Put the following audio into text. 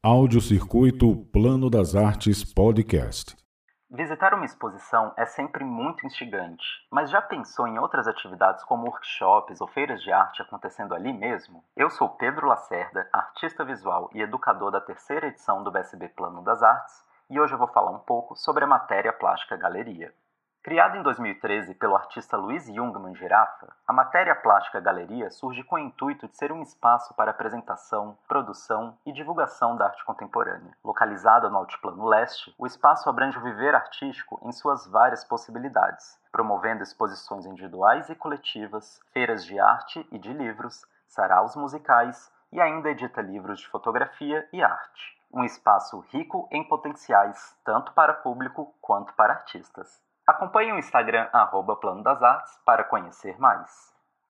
Audiocircuito Plano das Artes Podcast. Visitar uma exposição é sempre muito instigante, mas já pensou em outras atividades como workshops ou feiras de arte acontecendo ali mesmo? Eu sou Pedro Lacerda, artista visual e educador da terceira edição do BSB Plano das Artes, e hoje eu vou falar um pouco sobre a matéria plástica galeria. Criada em 2013 pelo artista Luiz Jungmann Girafa, a Matéria Plástica Galeria surge com o intuito de ser um espaço para apresentação, produção e divulgação da arte contemporânea. Localizada no Altiplano Leste, o espaço abrange o viver artístico em suas várias possibilidades, promovendo exposições individuais e coletivas, feiras de arte e de livros, saraus musicais e ainda edita livros de fotografia e arte. Um espaço rico em potenciais, tanto para público quanto para artistas. Acompanhe o Instagram arroba Plano das Artes para conhecer mais.